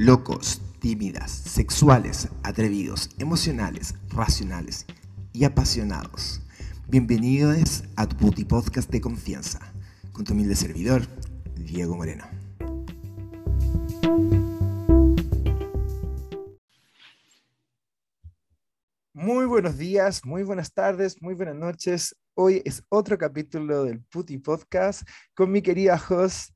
Locos, tímidas, sexuales, atrevidos, emocionales, racionales y apasionados. Bienvenidos a tu Puti Podcast de confianza, con tu humilde servidor, Diego Moreno. Muy buenos días, muy buenas tardes, muy buenas noches. Hoy es otro capítulo del Puti Podcast con mi querida host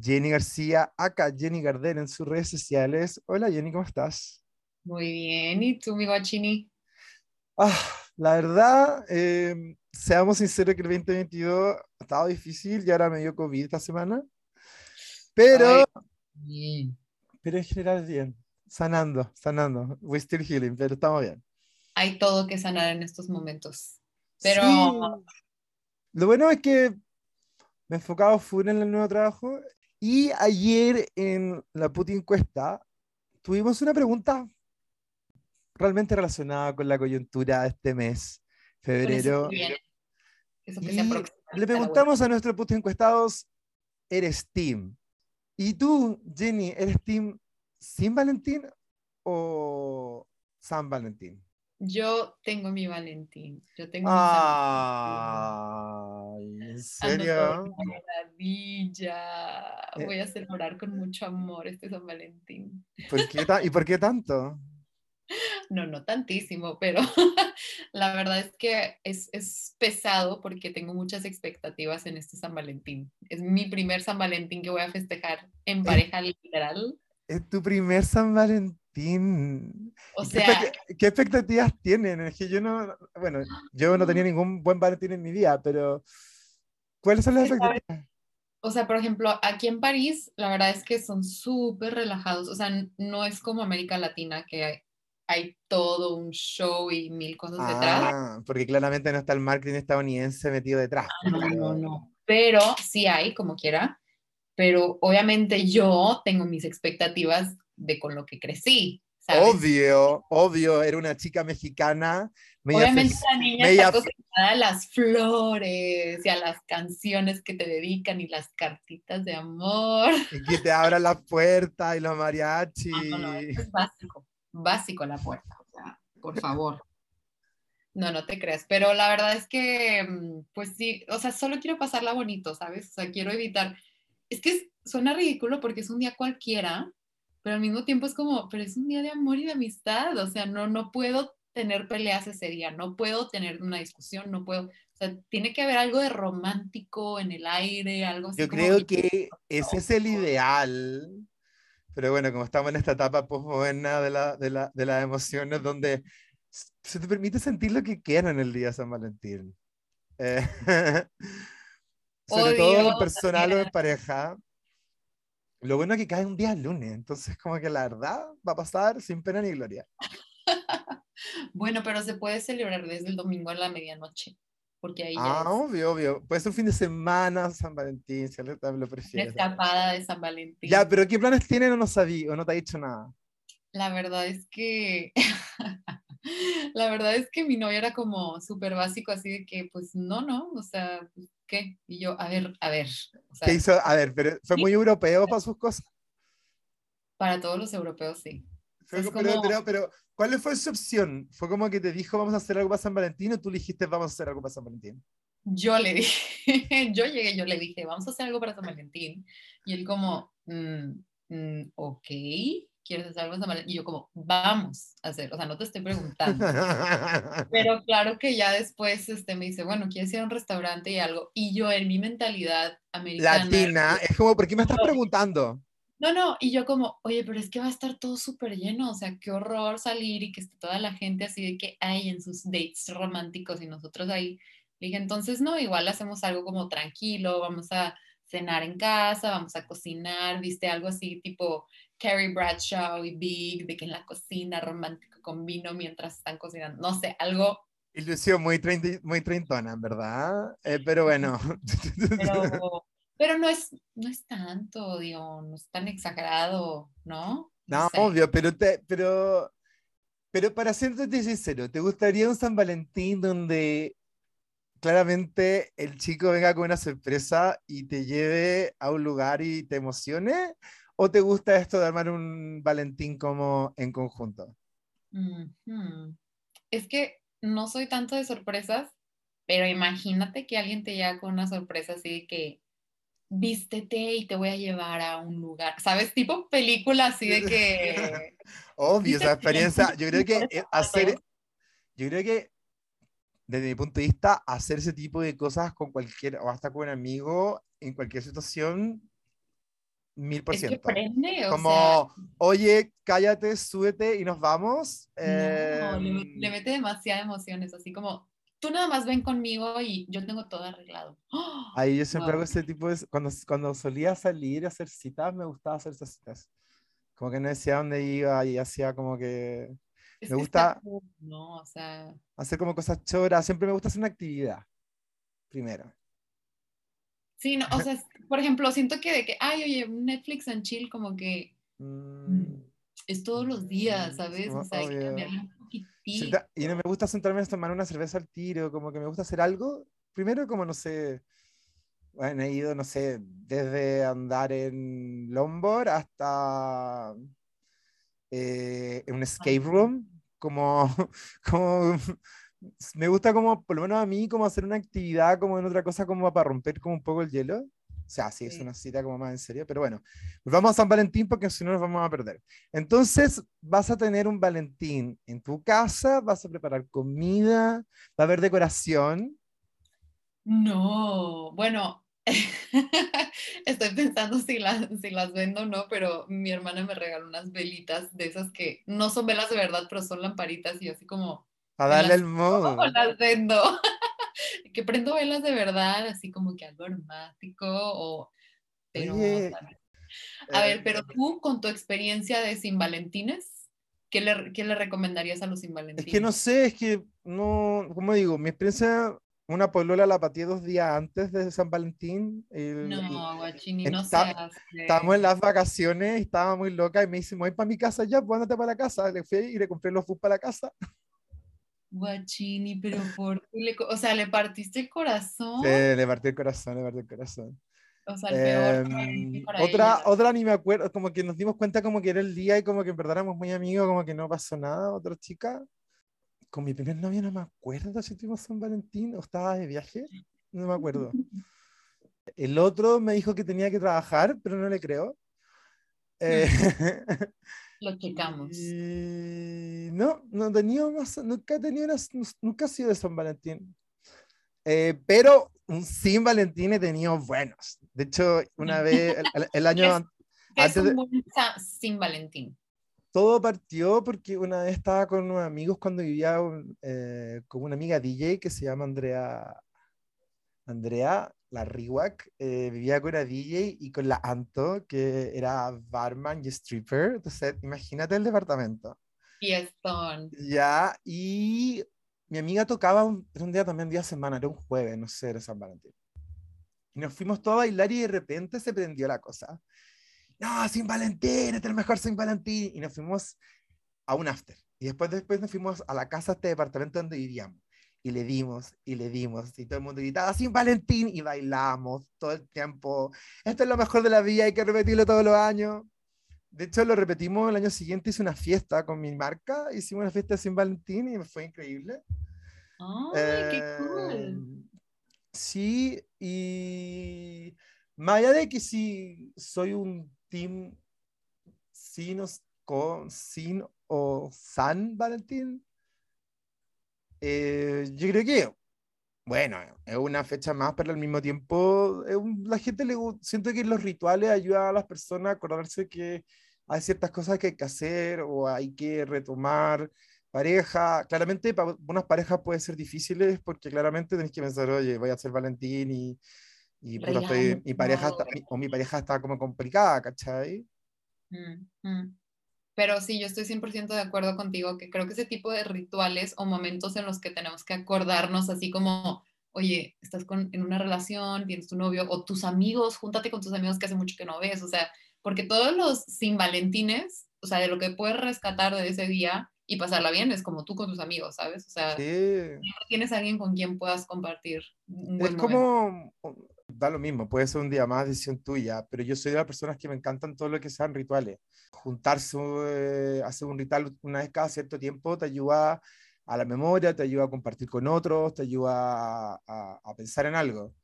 Jenny García, acá Jenny Gardel en sus redes sociales. Hola Jenny, ¿cómo estás? Muy bien, ¿y tú, mi guachini? Ah, la verdad, em, seamos sinceros que el 2022 ha estado difícil y ahora me dio COVID esta semana. Pero, pero en general bien, sanando, sanando. We still healing, pero estamos bien. Hay todo que sanar en estos momentos. Pero... Lo bueno es que me he enfocado full en el nuevo trabajo y ayer en la puta encuesta tuvimos una pregunta realmente relacionada con la coyuntura de este mes, febrero. le preguntamos a nuestros putos encuestados, ¿eres team? ¿Y tú, Jenny, eres team sin Valentín o San Valentín? Yo tengo mi Valentín. Yo tengo Ay, ¿en serio? maravilla. Eh. Voy a celebrar con mucho amor este San Valentín. ¿Por qué ¿Y por qué tanto? No, no tantísimo, pero la verdad es que es, es, pesado porque tengo muchas expectativas en este San Valentín. Es mi primer San Valentín que voy a festejar en pareja literal. Es tu primer San Valentín. O sea, ¿Qué, expectativas tienen? Es que yo no, bueno, yo no tenía ningún buen Valentín en mi vida, pero ¿cuáles son las expectativas? O sea, por ejemplo, aquí en París, la verdad es que son súper relajados. O sea, no es como América Latina, que hay, todo un show y mil cosas ah, detrás. Porque claramente no está el marketing estadounidense metido detrás. Ah, no, no, no. Pero sí hay, como quiera. Pero obviamente yo tengo mis expectativas de con lo que crecí. Obvio, obvio, era una chica mexicana. Obviamente la niña está acostumbrada a las flores y a las canciones que te dedican y las cartitas de amor. Y que te abran la puerta y los. No, no, es básico, básico la puerta, o sea, por favor. No, no te creas, pero la verdad es que, mm, pues sí, o sea, solo quiero pasarla bonito, ¿sabes? O sea, quiero evitar, es que suena ridículo porque es un día cualquiera, pero al mismo tiempo es como, pero es un día de amor y de amistad, o sea, no, no puedo tener peleas ese día, no puedo tener una discusión, no puedo, o sea, tiene que haber algo de romántico en el aire, algo así. Yo creo que ese es el ideal, pero bueno, como estamos en esta etapa postmoderna de, la, de, la, de las emociones, donde se te permite sentir lo que quieras en el día de San Valentín. Eh, sobre todo en personal o en pareja, lo bueno es que cae un día lunes, entonces como que la verdad va a pasar sin pena ni gloria. bueno, pero se puede celebrar desde el domingo a la medianoche, porque ahí Ah, obvio, obvio. Puede ser un fin de semana, San Valentín, si lo prefiere. escapada de San Valentín. Ya, pero ¿qué planes tienen o no sabí o no te ha dicho nada? La verdad es que... la verdad es que mi novio era como súper básico, así de que, pues no, no, o sea, pues, ¿qué? Y yo, a ver, a ver. ¿Qué hizo? A ver, pero ¿fue muy europeo para sus cosas? Para todos los europeos, sí. pero, pero, ¿cuál fue su opción? ¿Fue como que te dijo vamos a hacer algo para San Valentín o tú le dijiste vamos a hacer algo para San Valentín? Yo le dije, yo llegué, yo le dije, vamos a hacer algo para San Valentín. Y él como, mm, mm, ok. ¿Quieres hacer algo Y yo como, vamos a hacer, o sea, no te estoy preguntando. Pero claro que ya después este, me dice, bueno, ¿quieres ir a un restaurante y algo? Y yo en mi mentalidad americana. Latina, es como, ¿por qué me estás preguntando? No, no, y yo como, oye, pero es que va a estar todo súper lleno, o sea, qué horror salir y que esté toda la gente así de que hay en sus dates románticos y nosotros ahí. dije, entonces no, igual hacemos algo como tranquilo, vamos a cenar en casa, vamos a cocinar, viste, algo así tipo Carrie Bradshaw y Big, de que en la cocina romántico con vino mientras están cocinando, no sé, algo... Ilusión muy, muy treintona, ¿verdad? Eh, pero bueno. Pero, no, es, no es tanto, digo, no es tan exagerado, ¿no? No, obvio, pero, te, pero, pero para serte sincero, ¿te gustaría un San Valentín donde claramente el chico venga con una sorpresa y te lleve a un lugar y te emocione? ¿O te gusta esto de armar un Valentín como en conjunto? Es que no soy tanto de sorpresas, pero imagínate que alguien te llega con una sorpresa así de que vístete y te voy a llevar a un lugar, ¿sabes? Tipo película así de que... Obvio, esa experiencia, yo creo que eh, hacer, yo creo que desde mi punto de vista, hacer ese tipo de cosas con cualquier, o hasta con un amigo, en cualquier situación, mil por ciento. Como, oye, cállate, súbete y nos vamos. No, le, em, mete demasiada emociones, así como, tú nada más ven conmigo y yo tengo todo arreglado. Ahí yo siempre hago ese tipo de, cuando, cuando solía salir a hacer citas, me gustaba hacer esas citas. Como que no decía dónde iba y hacía como que me gusta no, o sea... hacer como cosas choras. Siempre me gusta hacer una actividad. Primero. Sí, no, o sea, por ejemplo, siento que de que, ay, oye, Netflix and chill, como que mm, es todos los días, ¿sabes? O sea, hay que cambiar un poquitito. Y no me gusta sentarme a tomar una cerveza al tiro, como que me gusta hacer algo. Primero, como no sé, bueno, he ido, no sé, desde andar en longboard hasta eh, en un escape room, como, como me gusta como, por lo menos a mí, como hacer una actividad como en otra cosa como para romper como un poco el hielo. O sea, sí, es una cita como más en serio, pero bueno, vamos a San Valentín porque si no nos vamos a perder. Entonces, vas a tener un Valentín en tu casa, vas a preparar comida, va a haber decoración. No, bueno, Estoy pensando si las, si las vendo o no, pero mi hermana me regaló unas velitas de esas que no son velas de verdad, pero son lamparitas y así como... A darle el modo. las vendo? que prendo velas de verdad, así como que algo aromático o... Pero, a ver, pero eh, tú con tu experiencia de sin Valentines, ¿qué le, ¿qué le recomendarías a los sin Valentines? Es que no sé, es que no, como digo, mi experiencia una polola la pateé dos días antes de San Valentín. no, guachini, no Estábamos en las vacaciones, estaba muy loca y me dice, voy para mi casa ya, pues para la casa. Le fui y le compré los bus para la casa. Guachini, pero por qué o sea, le partiste el corazón. Sí, le partí el corazón, le partí el corazón. O sea, el peor. Em, otra, otra ni me acuerdo, como que nos dimos cuenta como que era el día y como que en verdad éramos muy amigos, como que no pasó nada, otra chica con mi primer novio no me acuerdo si tuvimos San Valentín o estaba de viaje, no me acuerdo. El otro me dijo que tenía que trabajar, pero no le creo. Eh, Lo checamos. no, no tenía más, nunca he tenido nunca ha sido de San Valentín. Eh, pero un sin Valentín he tenido buenos. De hecho, una vez, el, año antes. es un sin Valentín? todo partió porque una vez estaba con unos amigos cuando vivía eh, con una amiga DJ que se llama Andrea, Andrea la Riwak, eh, vivía con una DJ y con la Anto, que era barman y stripper. Entonces, imagínate el departamento. Fiestón. Ya, y mi amiga tocaba un, un día también, día de semana, era un jueves, no sé, era San Valentín. Y nos fuimos todos a bailar y de repente se prendió la cosa no, Sin Valentín, este es el mejor Sin Valentín. Y nos fuimos a un after. Y después, después nos fuimos a la casa, este departamento donde vivíamos. Y le dimos, y le dimos, y todo el mundo gritaba, Sin Valentín, y bailamos todo el tiempo. Esto es lo mejor de la vida, hay que repetirlo todos los años. De hecho, lo repetimos el año siguiente, hice una fiesta con mi marca, hicimos una fiesta Sin Valentín y fue increíble. ¡Ay, qué cool! Em, sí, y más allá de que si soy un team sin o, con, sin o San Valentín, eh, yo creo que, bueno, es una fecha más, pero al mismo tiempo, la gente le siento que los rituales ayudan a las personas a acordarse que hay ciertas cosas que hay que hacer o hay que retomar pareja. Claramente, para unas parejas puede ser difíciles porque claramente tenés que pensar, oye, voy a ser Valentín y y mi, pareja está, o mi pareja está como complicada, ¿cachai? Mm, mm. Pero sí, yo estoy 100% de acuerdo contigo, que creo que ese tipo de rituales o momentos en los que tenemos que acordarnos, así como, oye, estás con, en una relación, tienes tu novio, o tus amigos, júntate con tus amigos que hace mucho que no ves, o sea, porque todos los sin valentines, o sea, de lo que puedes rescatar de ese día y pasarla bien es como tú con tus amigos, ¿sabes? O sea, sí. tienes alguien con quien puedas compartir. es como da lo mismo, puede ser un día más, decisión tuya, pero yo soy de las personas que me encantan todo lo que sean rituales. Juntarse, eh, hacer un ritual una vez cada cierto tiempo te ayuda a la memoria, te ayuda a compartir con otros, te ayuda a, a, pensar en algo.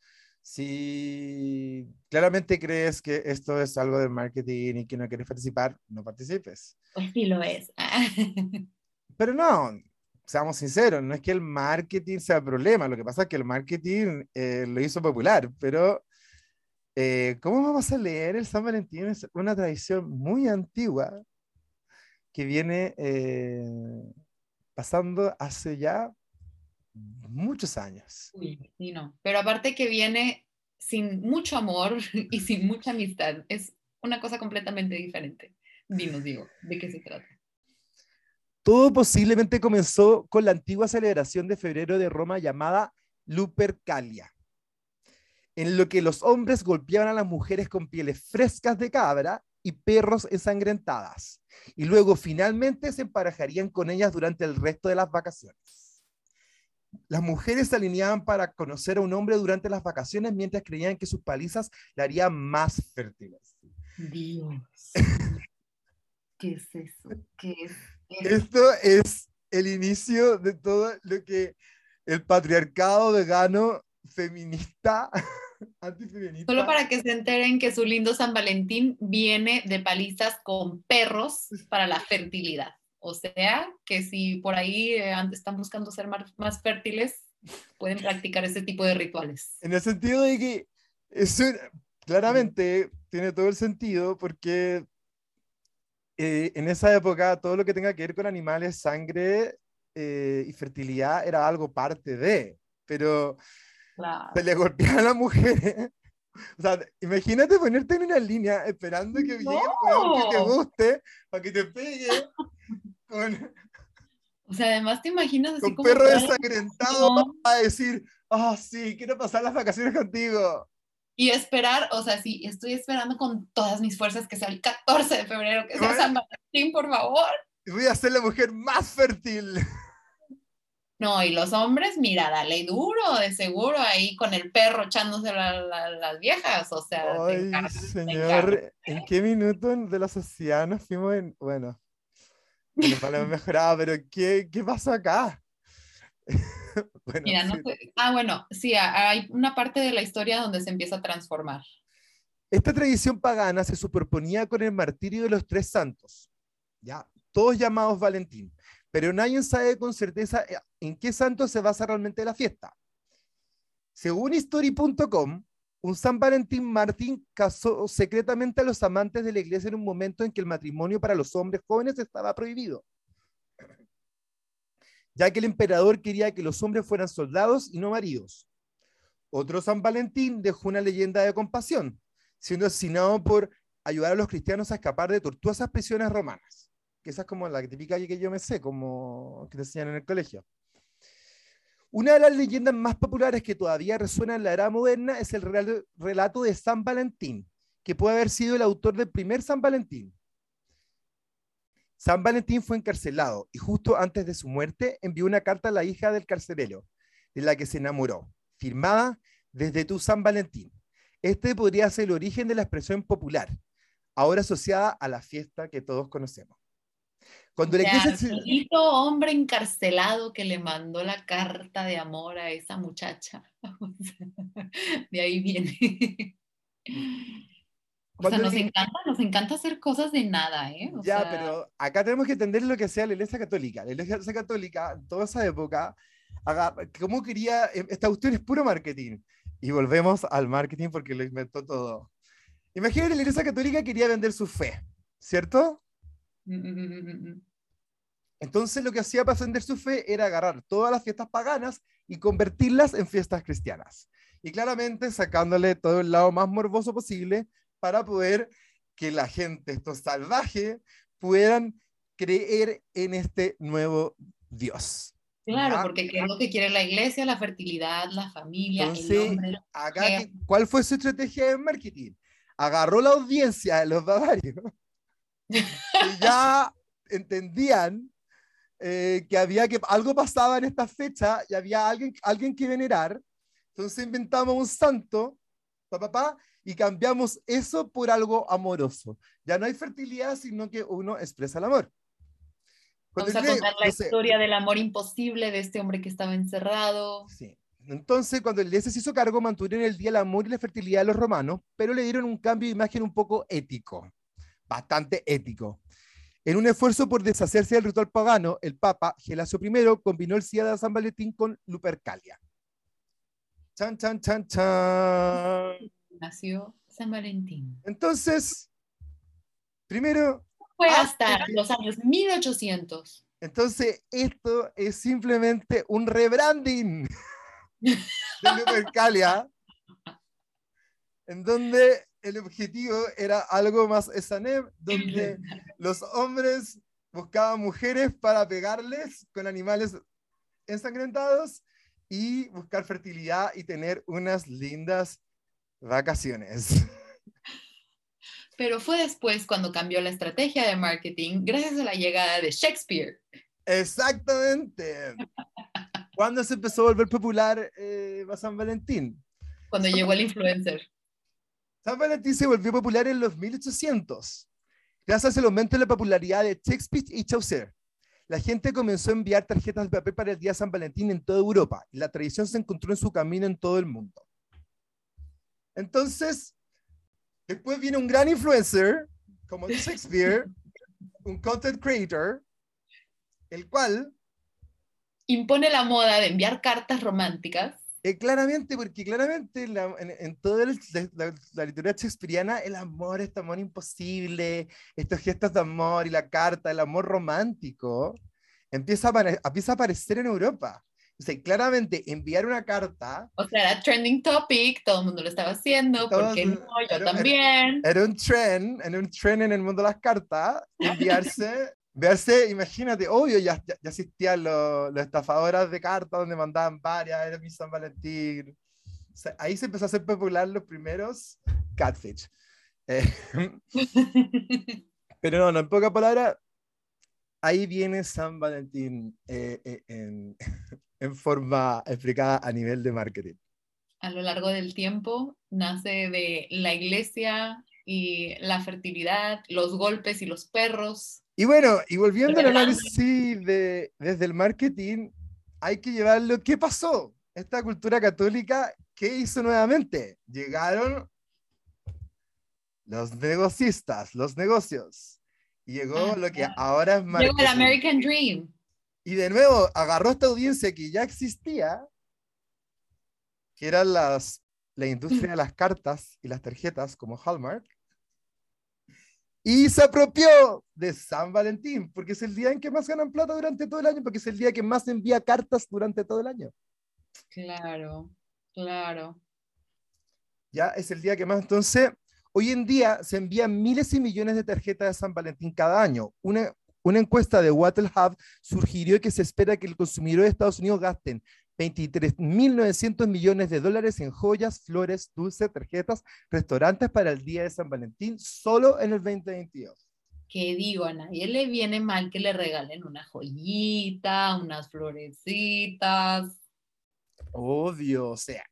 Si claramente crees que esto es algo de marketing y que no quieres participar, no participes. Pues sí lo es. Pero no, seamos sinceros, no es que el marketing sea problema, lo que pasa es que el marketing eh, lo hizo popular, pero eh, ¿cómo vamos a leer el San Valentín? Es una tradición muy antigua que viene eh, pasando hace ya muchos años. Uy, no. Pero aparte que viene sin mucho amor y sin mucha amistad, es una cosa completamente diferente. Dinos, digo, ¿de qué se trata? Todo posiblemente comenzó con la antigua celebración de febrero de Roma llamada Lupercalia, en lo que los hombres golpeaban a las mujeres con pieles frescas de cabra y perros ensangrentadas, y luego finalmente se emparejarían con ellas durante el resto de las vacaciones. Las mujeres se alineaban para conocer a un hombre durante las vacaciones mientras creían que sus palizas le harían más fértiles. Dios. ¿Qué es eso? ¿Qué es esto es el inicio de todo lo que el patriarcado vegano feminista, antifeminista. Solo para que se enteren que su lindo San Valentín viene de palizas con perros para la fertilidad. O sea, que si por ahí eh, están buscando ser más, más, fértiles, pueden practicar ese tipo de rituales. En el sentido de que eso claramente tiene todo el sentido porque eh, en esa época todo lo que tenga que ver con animales, sangre eh, y fertilidad era algo parte de, pero se le golpeaba a la mujer. O sea, imagínate ponerte en una línea esperando que llegue un que te guste para que te pegue con... O sea, además te imaginas así con como perro desangrentado a decir, ah, oh, sí, quiero pasar las vacaciones contigo y esperar, o sea, sí, estoy esperando con todas mis fuerzas que sea el 14 de febrero, que sea San Valentín, por favor. Voy a ser la mujer más fértil. No, y los hombres, mira, dale duro, de seguro, ahí con el perro echándose las viejas, o sea. Ay, señor, ¿en qué minuto de la sociedad nos fuimos en, bueno, mejorado, pero ¿qué, qué pasó acá? Mira, no ah, bueno, sí, hay una parte de la historia donde se empieza a transformar. Esta tradición pagana se superponía con el martirio de los tres santos, ya, todos llamados Valentín, pero nadie sabe con certeza eh, en qué santo se basa realmente la fiesta. Según history.com, un San Valentín Martín casó secretamente a los amantes de la iglesia en un momento en que el matrimonio para los hombres jóvenes estaba prohibido ya que el emperador quería que los hombres fueran soldados y no maridos. Otro San Valentín dejó una leyenda de compasión, siendo asesinado por ayudar a los cristianos a escapar de tortuosas prisiones romanas. Que esa es como la típica que yo me sé, como que te enseñan en el colegio. Una de las leyendas más populares que todavía resuena en la era moderna es el relato de San Valentín, que puede haber sido el autor del primer San Valentín. San Valentín fue encarcelado y justo antes de su muerte envió una carta a la hija del carcelero, de la que se enamoró, firmada desde tu San Valentín. Este podría ser el origen de la expresión popular, ahora asociada a la fiesta que todos conocemos. Cuando el hombre encarcelado que le mandó la carta de amor a esa muchacha. de ahí viene. O sea, nos encanta, nos encanta hacer cosas de nada, ¿eh? ya, pero acá tenemos que entender lo que sea la Iglesia Católica. La Iglesia Católica, en toda esa época, ¿cómo quería? Eh, esta cuestión es puro marketing. Y volvemos al marketing porque lo inventó todo. Imagínate, la Iglesia Católica quería vender su fe, ¿cierto? Mm, mm, mm, Entonces lo que hacía para vender su fe era agarrar todas las fiestas paganas y convertirlas en fiestas cristianas. Y claramente sacándole todo el lado más morboso posible, para poder que la gente, estos salvajes, puedan creer en este nuevo Dios. Claro, porque ¿qué es lo que quiere la iglesia? La fertilidad, la familia, el hombre. ¿Cuál fue su estrategia de marketing? Agarró la audiencia de los bavarios y ya entendían eh, que había que algo pasaba en esta fecha y había alguien, alguien que venerar. Entonces inventamos un santo papá, y cambiamos eso por algo amoroso. Ya no hay fertilidad, sino que uno expresa el amor. Vamos a contar la historia del amor imposible de este hombre que estaba encerrado. Sí. Entonces, cuando el día se hizo cargo, mantuvieron el día el amor y la fertilidad de los romanos, pero le dieron un cambio de imagen un poco ético, bastante ético. En un esfuerzo por deshacerse del ritual pagano, el Papa Gelasio I combinó el Día de San Valentín con Lupercalia. Chan, chan, chan, chan. Nació San Valentín. Entonces, primero... Fue hasta los años 1800. Entonces, esto es simplemente un rebranding de Lupercalia, en donde el objetivo era algo más esanem, donde los hombres buscaban mujeres para pegarles con animales ensangrentados y buscar fertilidad y tener unas lindas vacaciones. Pero fue después cuando cambió la estrategia de marketing gracias a la llegada de Shakespeare. Exactamente. ¿Cuándo se empezó a volver popular eh, San Valentín? Cuando llegó el influencer. San Valentín se volvió popular en los 1800, gracias al aumento de la popularidad de Shakespeare y Chaucer. La gente comenzó a enviar tarjetas de papel para el día de San Valentín en toda Europa y la tradición se encontró en su camino en todo el mundo. Entonces, después viene un gran influencer, como Shakespeare, un content creator, el cual impone la moda de enviar cartas románticas eh, claramente, porque claramente en, toda la, literatura shakespeariana el amor, este amor imposible, estos gestos de amor y la carta, el amor romántico, empieza a, empieza a aparecer en Europa. O sea, claramente enviar una carta. O sea, era trending topic, todo el mundo lo estaba haciendo, porque no, yo también. Era, un trend, era un trend en el mundo de las cartas, enviarse Verse, imagínate, obvio, ya, ya, existían los, los estafadoras de cartas donde mandaban varias, era mi San Valentín. ahí se empezó a hacer popular los primeros catfish. Eh, pero no, no, en pocas palabras, ahí viene San Valentín eh, eh, en, en forma explicada a nivel de marketing. A lo largo del tiempo nace de la iglesia y la fertilidad, los golpes y los perros y bueno, y volviendo al análisis de, desde el marketing, hay que llevarlo. ¿Qué pasó? Esta cultura católica, ¿qué hizo nuevamente? Llegaron los negocistas, los negocios. Y llegó lo que ahora es marketing. Llegó el American Dream. Y de nuevo agarró esta audiencia que ya existía, que era las, la industria de las cartas y las tarjetas como Hallmark, y se apropió de San Valentín, porque es el día en que más ganan plata durante todo el año, porque es el día que más envía cartas durante todo el año. Claro, claro. Ya es el día que más. Entonces, hoy en día se envían miles y millones de tarjetas de San Valentín cada año. Una, una encuesta de Wattle Hub sugirió que se espera que el consumidor de Estados Unidos gasten 23.900 millones de dólares en joyas, flores, dulces, tarjetas, restaurantes para el Día de San Valentín, solo en el 2022. ¿Qué digo? A nadie le viene mal que le regalen una joyita, unas florecitas. Obvio, o sea.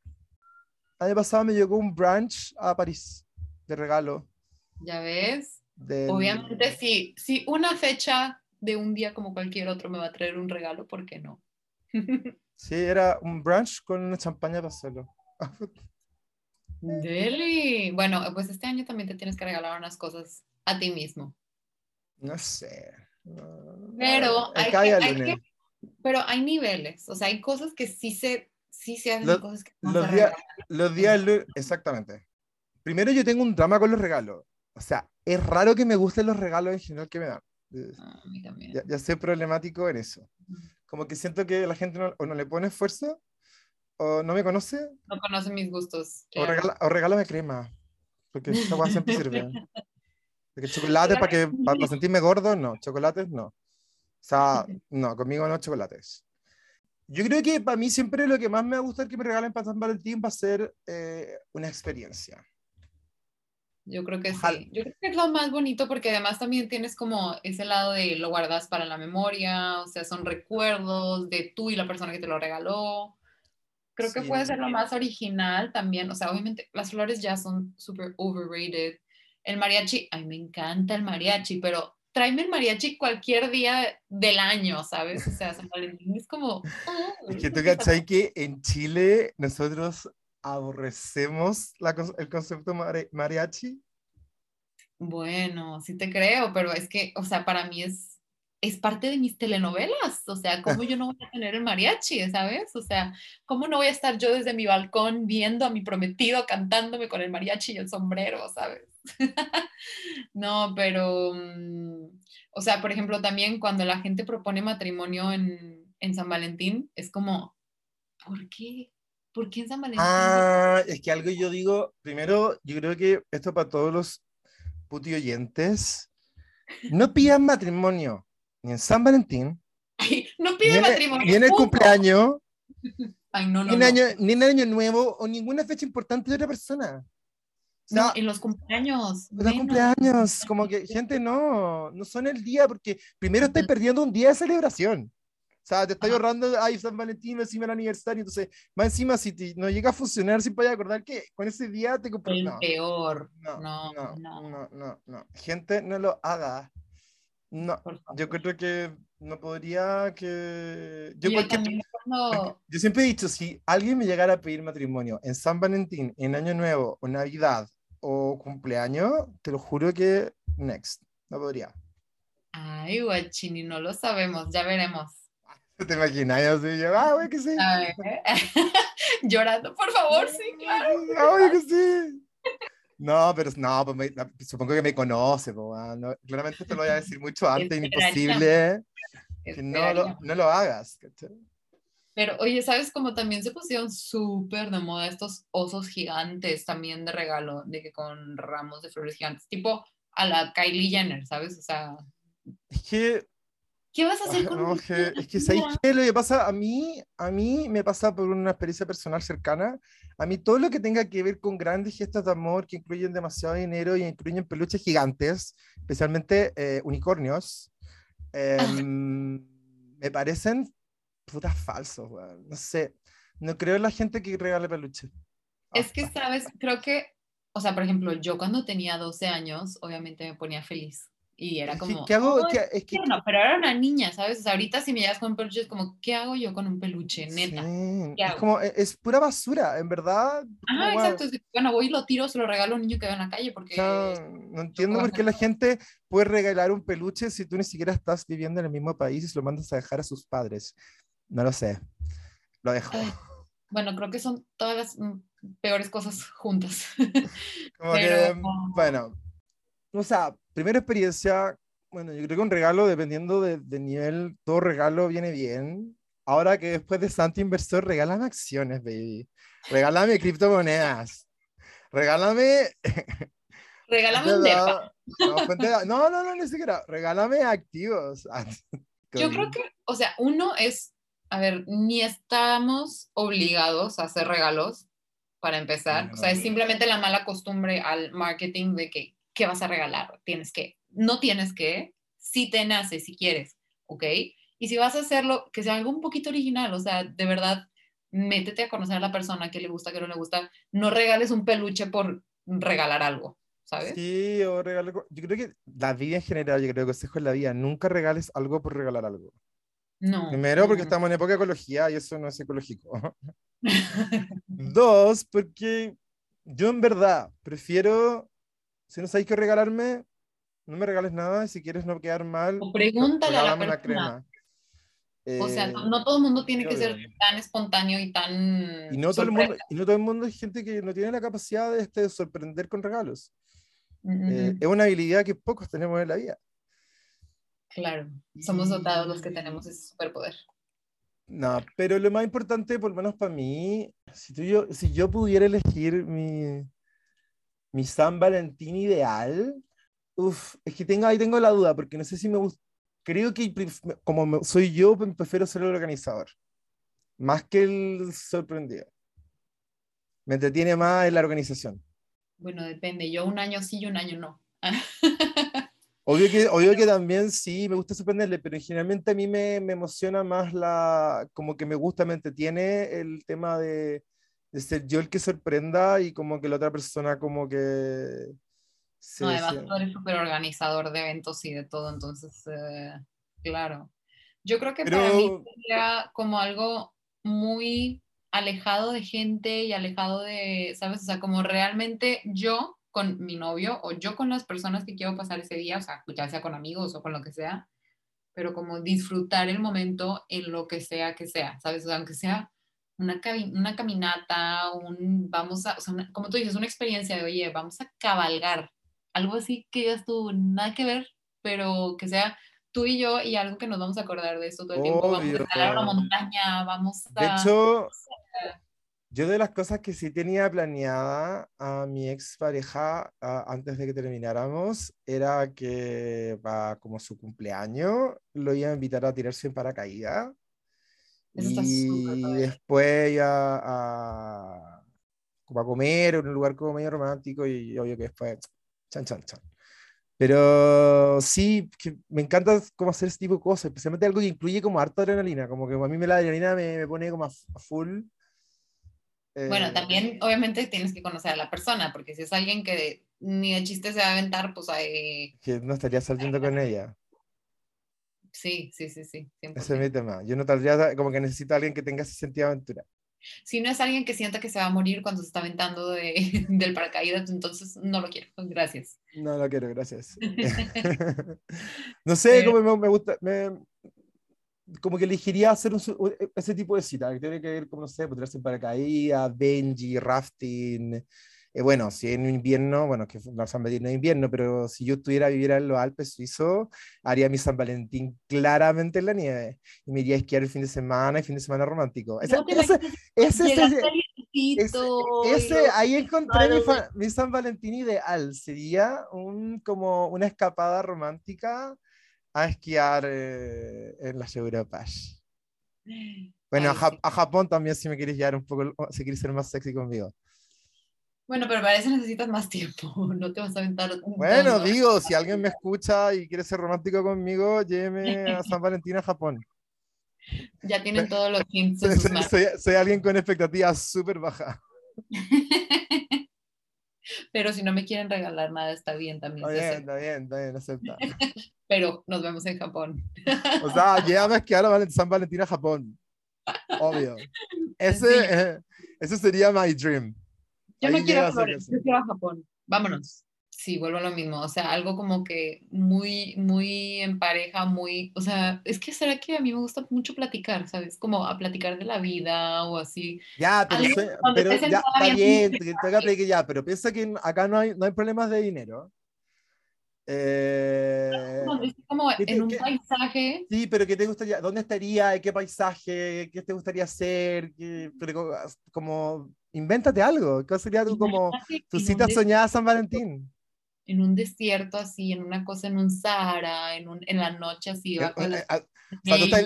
El año pasado me llegó un brunch a París de regalo. ¿Ya ves? Obviamente, si, si una fecha de un día como cualquier otro me va a traer un regalo, ¿por qué no? Sí, era un brunch con una champaña para hacerlo. Deli. Bueno, pues este año también te tienes que regalar unas cosas a ti mismo. No sé. Pero hay, pero hay niveles. O sea, hay cosas que sí se, sí se hacen, los, cosas que no los, días, los días, exactamente. Primero yo tengo un drama con los regalos. O sea, es raro que me gusten los regalos en general que me dan. Ah, a mí también. Ya, ya soy problemático en eso como que siento que la gente no, o no le pone esfuerzo o no me conoce. No conoce mis gustos. O, regala, o regálame crema, porque esa cosa siempre sirve. Porque chocolate para que para, sentirme gordo, no. Chocolates, no. O sea, no, conmigo no chocolates. Yo creo que para mí siempre lo que más me va a gustar que me regalen para San Valentín va a ser eh, una experiencia. Yo creo que sí. Yo creo que es lo más bonito porque además también tienes como ese lado de lo guardas para la memoria, o sea, son recuerdos de tú y la persona que te lo regaló. Creo que puede ser lo más original también. O sea, obviamente las flores ya son súper overrated. El mariachi, ay, me encanta el mariachi, pero tráeme el mariachi cualquier día del año, ¿sabes? O sea, San Valentín es como... Es que tú cachai que en Chile nosotros aborrecemos el concepto mariachi. Bueno, sí te creo, pero es que, o sea, para mí es es parte de mis telenovelas, o sea, ¿cómo yo no voy a tener el mariachi, sabes? O sea, ¿cómo no voy a estar yo desde mi balcón viendo a mi prometido cantándome con el mariachi y el sombrero, sabes? no, pero, mm, o sea, por ejemplo, también cuando la gente propone matrimonio en, San Valentín, es como, ¿por qué? ¿Por qué en San Valentín? Ah, es que algo yo digo, primero, yo creo que esto para todos los puti oyentes, no pidan matrimonio ni en San Valentín, no pide matrimonio. Ni en el cumpleaños, Ay, no, ni, en año, ni en año nuevo o ninguna fecha importante de otra persona. No, en los cumpleaños. En los cumpleaños, como que gente no, no son el día, porque primero estáis perdiendo un día de celebración. O sea, te estoy ahorrando, ay, San Valentín, encima el aniversario, entonces, más encima, si no llega a funcionar, si puedes acordar que con ese día te compré. El peor. No no no, no no, no, Gente, no lo haga. No, yo creo que no podría que... Yo, yo, siempre he dicho, si alguien me llegara a pedir matrimonio en San Valentín, en Año Nuevo, o Navidad, o cumpleaños, te lo juro que next, no podría. Ay, guachini, no lo sabemos, ya veremos. ¿Te imaginas? Yo sí, yo, ah, güey, que sí. Llorando, por favor, sí, claro. Ay, que sí. No, pero no, pues supongo que me conoce, no, claramente te lo voy a decir mucho antes, imposible que no lo, no lo hagas. Pero oye, ¿sabes cómo también se pusieron súper de moda estos osos gigantes también de regalo, de que con ramos de flores gigantes, tipo a la Kylie Jenner, ¿sabes? O sea... Es que ¿Qué vas a hacer con no, que, Es que ¿sabes qué? Lo que pasa a mí, a mí me pasa por una experiencia personal cercana. A mí todo lo que tenga que ver con grandes gestas de amor que incluyen demasiado dinero y incluyen peluches gigantes, especialmente eh, unicornios, em, me parecen putas falsos, No sé, no creo en la gente que regale peluches. Es que, ¿sabes? Creo que, o sea, por ejemplo, yo cuando tenía 12 años, obviamente me ponía feliz y era como. ¿Qué, hago? es que, no, pero era una niña, ¿sabes? O sea, ahorita si me llevas con un peluche es como, ¿qué hago yo con un peluche? Neta. es como, e, es pura basura, en verdad. Ah, exacto. Es bueno, voy y lo tiro, se lo regalo a un niño que va en la calle porque. no entiendo por qué la gente puede regalar un peluche si tú ni siquiera estás viviendo en el mismo país y se lo mandas a dejar a sus padres. No lo sé. Lo dejo. bueno, creo que son todas las mm, peores cosas juntas. como que, bueno o sea, primera experiencia, bueno, yo creo que un regalo, dependiendo de, nivel, todo regalo viene bien. Ahora que después de Santo Inversor, regálame acciones, baby. Regálame criptomonedas. Regálame. Regálame un DEPA. No, no, no, ni siquiera. Regálame activos. Yo creo que, o sea, uno es, a ver, ni estamos obligados a hacer regalos para empezar. O sea, es simplemente la mala costumbre al marketing de que ¿qué vas a regalar? Tienes que, no tienes que, si te nace, si quieres, ¿ok? Y si vas a hacerlo, que sea algo un poquito original, o sea, de verdad, métete a conocer a la persona que le gusta, que no le gusta, no regales un peluche por regalar algo, ¿sabes? Sí, o regalar, yo creo que la vida en general, yo creo que consejo en la vida, nunca regales algo por regalar algo. No. Primero, porque estamos en época de ecología y eso no es ecológico. Dos, porque yo en verdad prefiero si no sabéis qué regalarme, no me regales nada. Si quieres no quedar mal, o pregúntale a la persona. crema. o sea, no, eh, todo el mundo tiene que ser tan espontáneo y tan. Y no, todo el mundo, y no todo el mundo es gente que no tiene la capacidad de, este, sorprender con regalos. Eh, es una habilidad que pocos tenemos en la vida. Claro, somos dotados los que tenemos ese superpoder. No, pero lo más importante, por lo menos para mí, si, tú, yo, si yo pudiera elegir mi, mi San Valentín ideal. Uf, es que tengo, ahí tengo la duda, porque no sé si me gusta. Creo que como soy yo, prefiero ser el organizador, más que el sorprendido. Me entretiene más en la organización. Bueno, depende. Yo un año sí y un año no. Obvio que, obvio que también sí, me gusta sorprenderle, pero generalmente a mí me, me emociona más la, como que me gusta, me entretiene el tema de, de ser yo el que sorprenda y como que la otra persona como que... no, además tú eres súper organizador de eventos y de todo, entonces, eh, claro. Yo creo que para mí sería como algo muy alejado de gente y alejado de, ¿sabes? O sea, como realmente yo con mi novio o yo con las personas que quiero pasar ese día, o sea, ya sea con amigos o con lo que sea, pero como disfrutar el momento en lo que sea que sea, ¿sabes? O sea, aunque sea una, una caminata, un, vamos a, o sea, como tú dices, una experiencia de, oye, vamos a cabalgar, algo así que ya estuvo nada que ver, pero que sea tú y yo y algo que nos vamos a acordar de eso todo el tiempo. Vamos a escalar una montaña, vamos a... De hecho, yo de las cosas que sí tenía planeada a mi ex pareja antes de que termináramos era que para como su cumpleaños lo iba a invitar a tirarse en paracaídas y después iba a, como a comer en un lugar como medio romántico y obvio que después chan chan chan pero sí, que me encanta cómo hacer ese tipo de cosas, especialmente algo que incluye como harta adrenalina, como que a mí me la adrenalina me, me pone como a, full. Bueno, eh, también obviamente tienes que conocer a la persona, porque si es alguien que ni de chiste se va a aventar, pues hay... Que no estaría saliendo con ella. Sí, sí, sí, sí. Ese es mi tema. Yo no tendría, como que necesito a alguien que tenga ese sentido de aventura. Si no es alguien que sienta que se va a morir cuando se está aventando de, del paracaídas, entonces no lo quiero. Gracias. No lo quiero, gracias. no sé, cómo me, gusta, como que elegiría hacer ese tipo de cita, que tiene que ver, como no sé, ponerse en paracaídas, Benji, rafting, eh, bueno, si en invierno, bueno, que no San Valentín no es invierno, pero si yo estuviera a vivir en los Alpes suizos, haría mi San Valentín claramente en la nieve. Y me iría a esquiar el fin de semana y fin de semana romántico. Ese, ese, ese, ahí encontré mi, mi, San Valentín ideal. Sería un, como una escapada romántica a esquiar eh, en las Europas. Bueno, a, a, Japón también si me quieres llevar un poco, si quieres ser más sexy conmigo. Bueno, pero para eso necesitas más tiempo, no te vas a aventar. bueno, digo, si alguien me escucha y quiere ser romántico conmigo, lléveme a San Valentín a Japón. Ya tienen todos los hints. Soy, soy, alguien con expectativas súper bajas. pero si no me quieren regalar nada, está bien también. Está bien, está bien, está bien, acepta. pero nos vemos en Japón. o sea, llévame a esquiar a San Valentín a Japón. Obvio. Ese, eh, ese sería my dream. Yo no quiero a Flores, yo quiero a Japón. Vámonos. Sí, vuelvo a lo mismo. O sea, algo como que muy, muy en pareja, muy. O sea, es que será que a mí me gusta mucho platicar, ¿sabes? Como a platicar de la vida o así. Ya, pero, pero ya, está bien, te, ya, pero piensa que acá no hay, no hay problemas de dinero. Eh, como en un paisaje. Sí, pero ¿qué te gustaría? ¿Dónde estaría? ¿Qué paisaje? ¿Qué te gustaría hacer? como, invéntate algo. ¿Qué sería tu, como tu cita soñada San Valentín? En un desierto así, en una cosa, en un Sahara, en, un, en la noche así. Eh, eh, ah, tú, estás,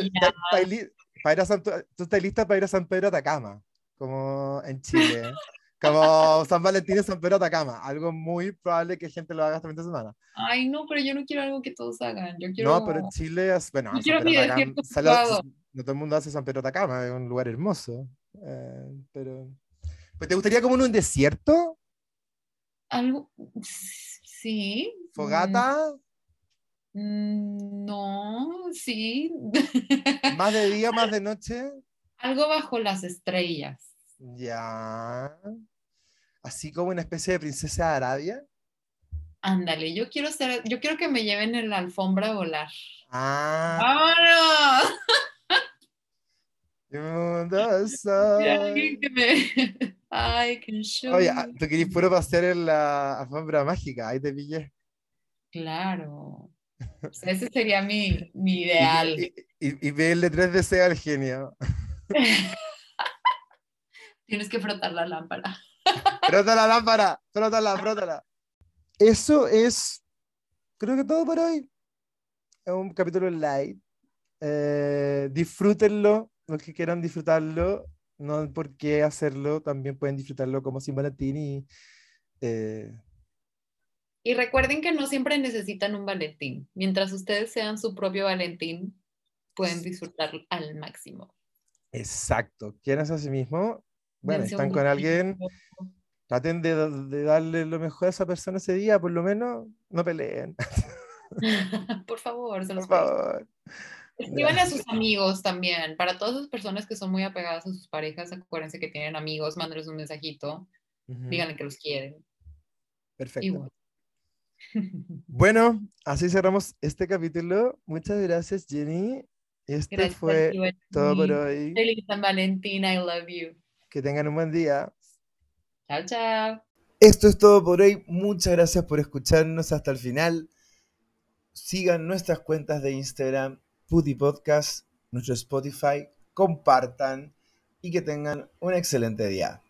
lista para ir a San Pedro Atacama, como en Chile. Como San Valentín y San Pedro Atacama, algo muy probable que gente lo haga esta fin de semana. Ay, no, pero yo no quiero algo que todos hagan. Yo quiero... No, pero en Chile es, bueno, yo Atacama, no todo el mundo hace San Pedro Atacama, es un lugar hermoso. Eh, pero, pues, ¿te gustaría como en un desierto? Algo, sí. ¿Fogata? Mm, no, sí. ¿Más de día, más de noche? Algo bajo las estrellas. Ya así como una especie de princesa de Arabia. Ándale, yo quiero ser, yo quiero que me lleven en la alfombra a volar. Ah. ¡Vámonos! Ay, can show Oye, ah, tú querías puro pasear en la alfombra mágica, ahí te pillé. Claro. ese sería mi, mi ideal. Y, y, y, verle tres deseos al genio. Tienes que frotar la lámpara. Frota la lámpara, frótala, frótala. Eso es, creo que todo por hoy. Es un capítulo light. Eh, disfrútenlo, los que quieran disfrutarlo. No por qué hacerlo, también pueden disfrutarlo como sin Valentín y, eh, Y recuerden que no siempre necesitan un Valentín. Mientras ustedes sean su propio Valentín, pueden disfrutar al máximo. Exacto. ¿Quién es a sí mismo? Bueno, están con alguien, traten de, darle lo mejor a esa persona ese día, por lo menos no peleen. por favor, se los Por favor. Escriban a sus amigos también. Para todas esas personas que son muy apegadas a sus parejas, acuérdense que tienen amigos, mándenles un mensajito, díganle que los quieren. Perfecto. Bueno, así cerramos este capítulo. Muchas gracias, Jenny. Este fue todo por hoy. Feliz San Valentín, I love you. Que tengan un buen día. Chao, chao. Esto es todo por hoy. Muchas gracias por escucharnos hasta el final. Sigan nuestras cuentas de Instagram, Putty Podcast, nuestro Spotify, compartan y que tengan un excelente día.